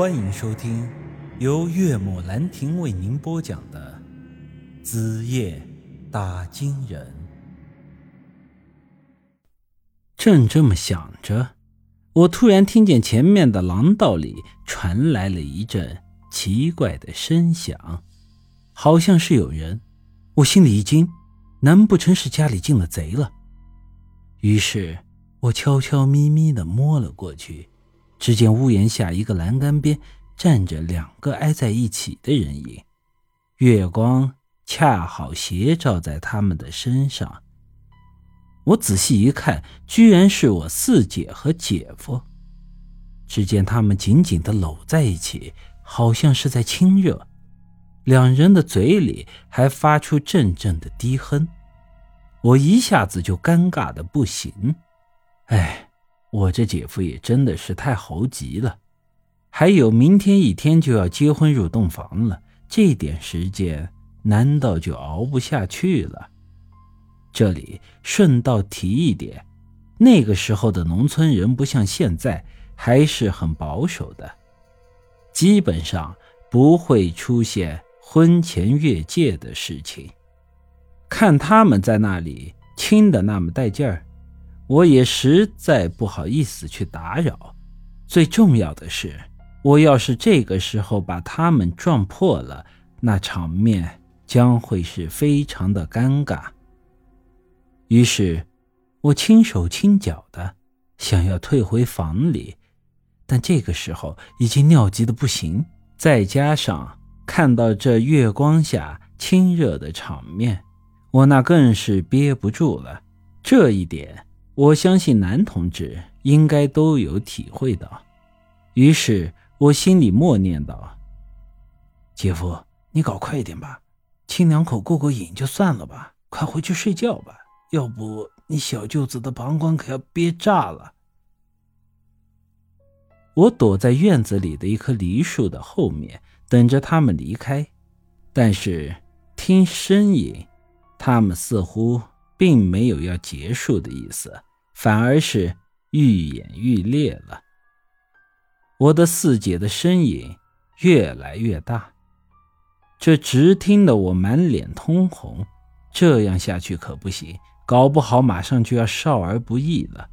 欢迎收听由岳母兰亭为您播讲的《子夜打金人》。正这么想着，我突然听见前面的廊道里传来了一阵奇怪的声响，好像是有人。我心里一惊，难不成是家里进了贼了？于是我悄悄咪咪的摸了过去。只见屋檐下一个栏杆边站着两个挨在一起的人影，月光恰好斜照在他们的身上。我仔细一看，居然是我四姐和姐夫。只见他们紧紧的搂在一起，好像是在亲热，两人的嘴里还发出阵阵的低哼。我一下子就尴尬的不行，哎。我这姐夫也真的是太猴急了，还有明天一天就要结婚入洞房了，这点时间难道就熬不下去了？这里顺道提一点，那个时候的农村人不像现在，还是很保守的，基本上不会出现婚前越界的事情。看他们在那里亲的那么带劲儿。我也实在不好意思去打扰，最重要的是，我要是这个时候把他们撞破了，那场面将会是非常的尴尬。于是，我轻手轻脚的想要退回房里，但这个时候已经尿急的不行，再加上看到这月光下亲热的场面，我那更是憋不住了。这一点。我相信男同志应该都有体会到，于是我心里默念道：“姐夫，你搞快一点吧，亲两口过过瘾就算了吧，快回去睡觉吧，要不你小舅子的膀胱可要憋炸了。”我躲在院子里的一棵梨树的后面，等着他们离开，但是听声音，他们似乎并没有要结束的意思。反而是愈演愈烈了。我的四姐的身影越来越大，这直听得我满脸通红。这样下去可不行，搞不好马上就要少儿不宜了。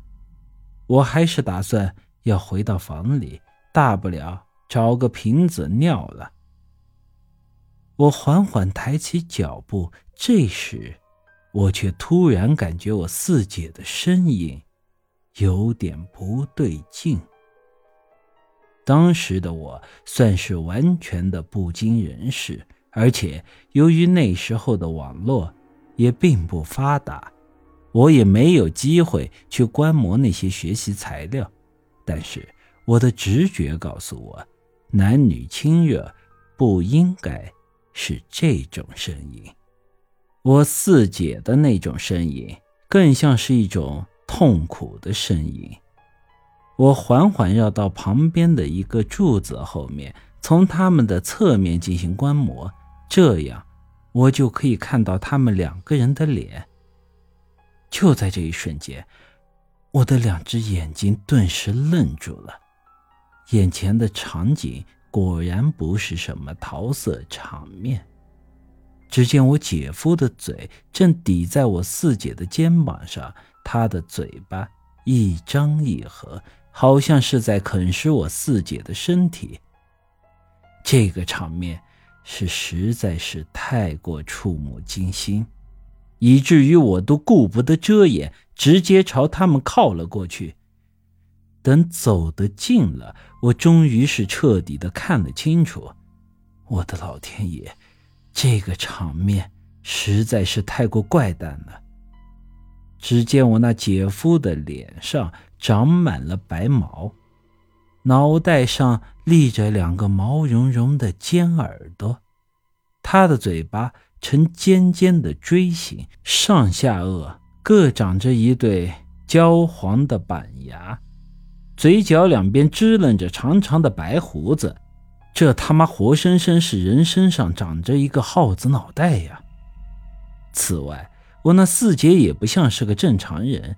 我还是打算要回到房里，大不了找个瓶子尿了。我缓缓抬起脚步，这时。我却突然感觉我四姐的身影有点不对劲。当时的我算是完全的不经人事，而且由于那时候的网络也并不发达，我也没有机会去观摩那些学习材料。但是我的直觉告诉我，男女亲热不应该是这种声音。我四姐的那种呻吟，更像是一种痛苦的呻吟。我缓缓绕到旁边的一个柱子后面，从他们的侧面进行观摩，这样我就可以看到他们两个人的脸。就在这一瞬间，我的两只眼睛顿时愣住了。眼前的场景果然不是什么桃色场面。只见我姐夫的嘴正抵在我四姐的肩膀上，他的嘴巴一张一合，好像是在啃食我四姐的身体。这个场面是实在是太过触目惊心，以至于我都顾不得遮掩，直接朝他们靠了过去。等走得近了，我终于是彻底的看了清楚。我的老天爷！这个场面实在是太过怪诞了。只见我那姐夫的脸上长满了白毛，脑袋上立着两个毛茸茸的尖耳朵，他的嘴巴呈尖尖的锥形，上下颚各长着一对焦黄的板牙，嘴角两边支棱着长长的白胡子。这他妈活生生是人身上长着一个耗子脑袋呀！此外，我那四姐也不像是个正常人。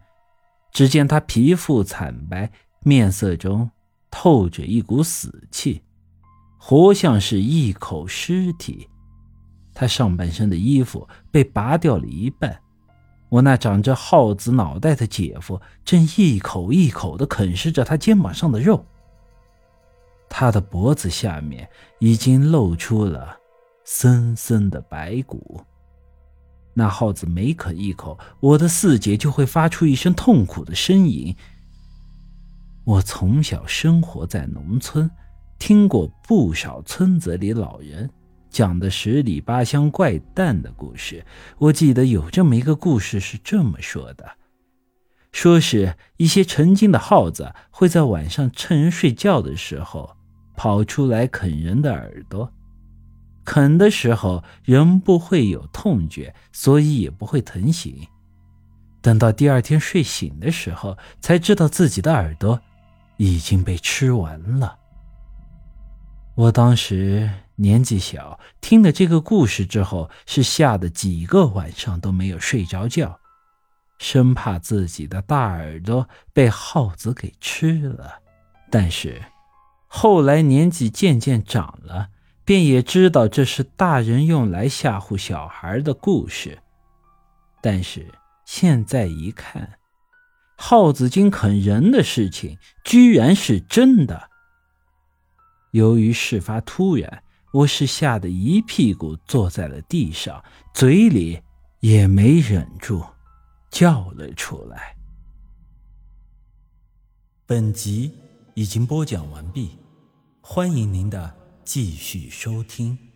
只见她皮肤惨白，面色中透着一股死气，活像是一口尸体。她上半身的衣服被拔掉了一半。我那长着耗子脑袋的姐夫正一口一口地啃食着她肩膀上的肉。他的脖子下面已经露出了森森的白骨。那耗子每啃一口，我的四姐就会发出一声痛苦的呻吟。我从小生活在农村，听过不少村子里老人。讲的十里八乡怪诞的故事，我记得有这么一个故事是这么说的：说是一些成精的耗子会在晚上趁人睡觉的时候跑出来啃人的耳朵，啃的时候人不会有痛觉，所以也不会疼醒。等到第二天睡醒的时候，才知道自己的耳朵已经被吃完了。我当时。年纪小，听了这个故事之后，是吓得几个晚上都没有睡着觉，生怕自己的大耳朵被耗子给吃了。但是，后来年纪渐渐长了，便也知道这是大人用来吓唬小孩的故事。但是现在一看，耗子精啃人的事情居然是真的。由于事发突然。我是吓得一屁股坐在了地上，嘴里也没忍住，叫了出来。本集已经播讲完毕，欢迎您的继续收听。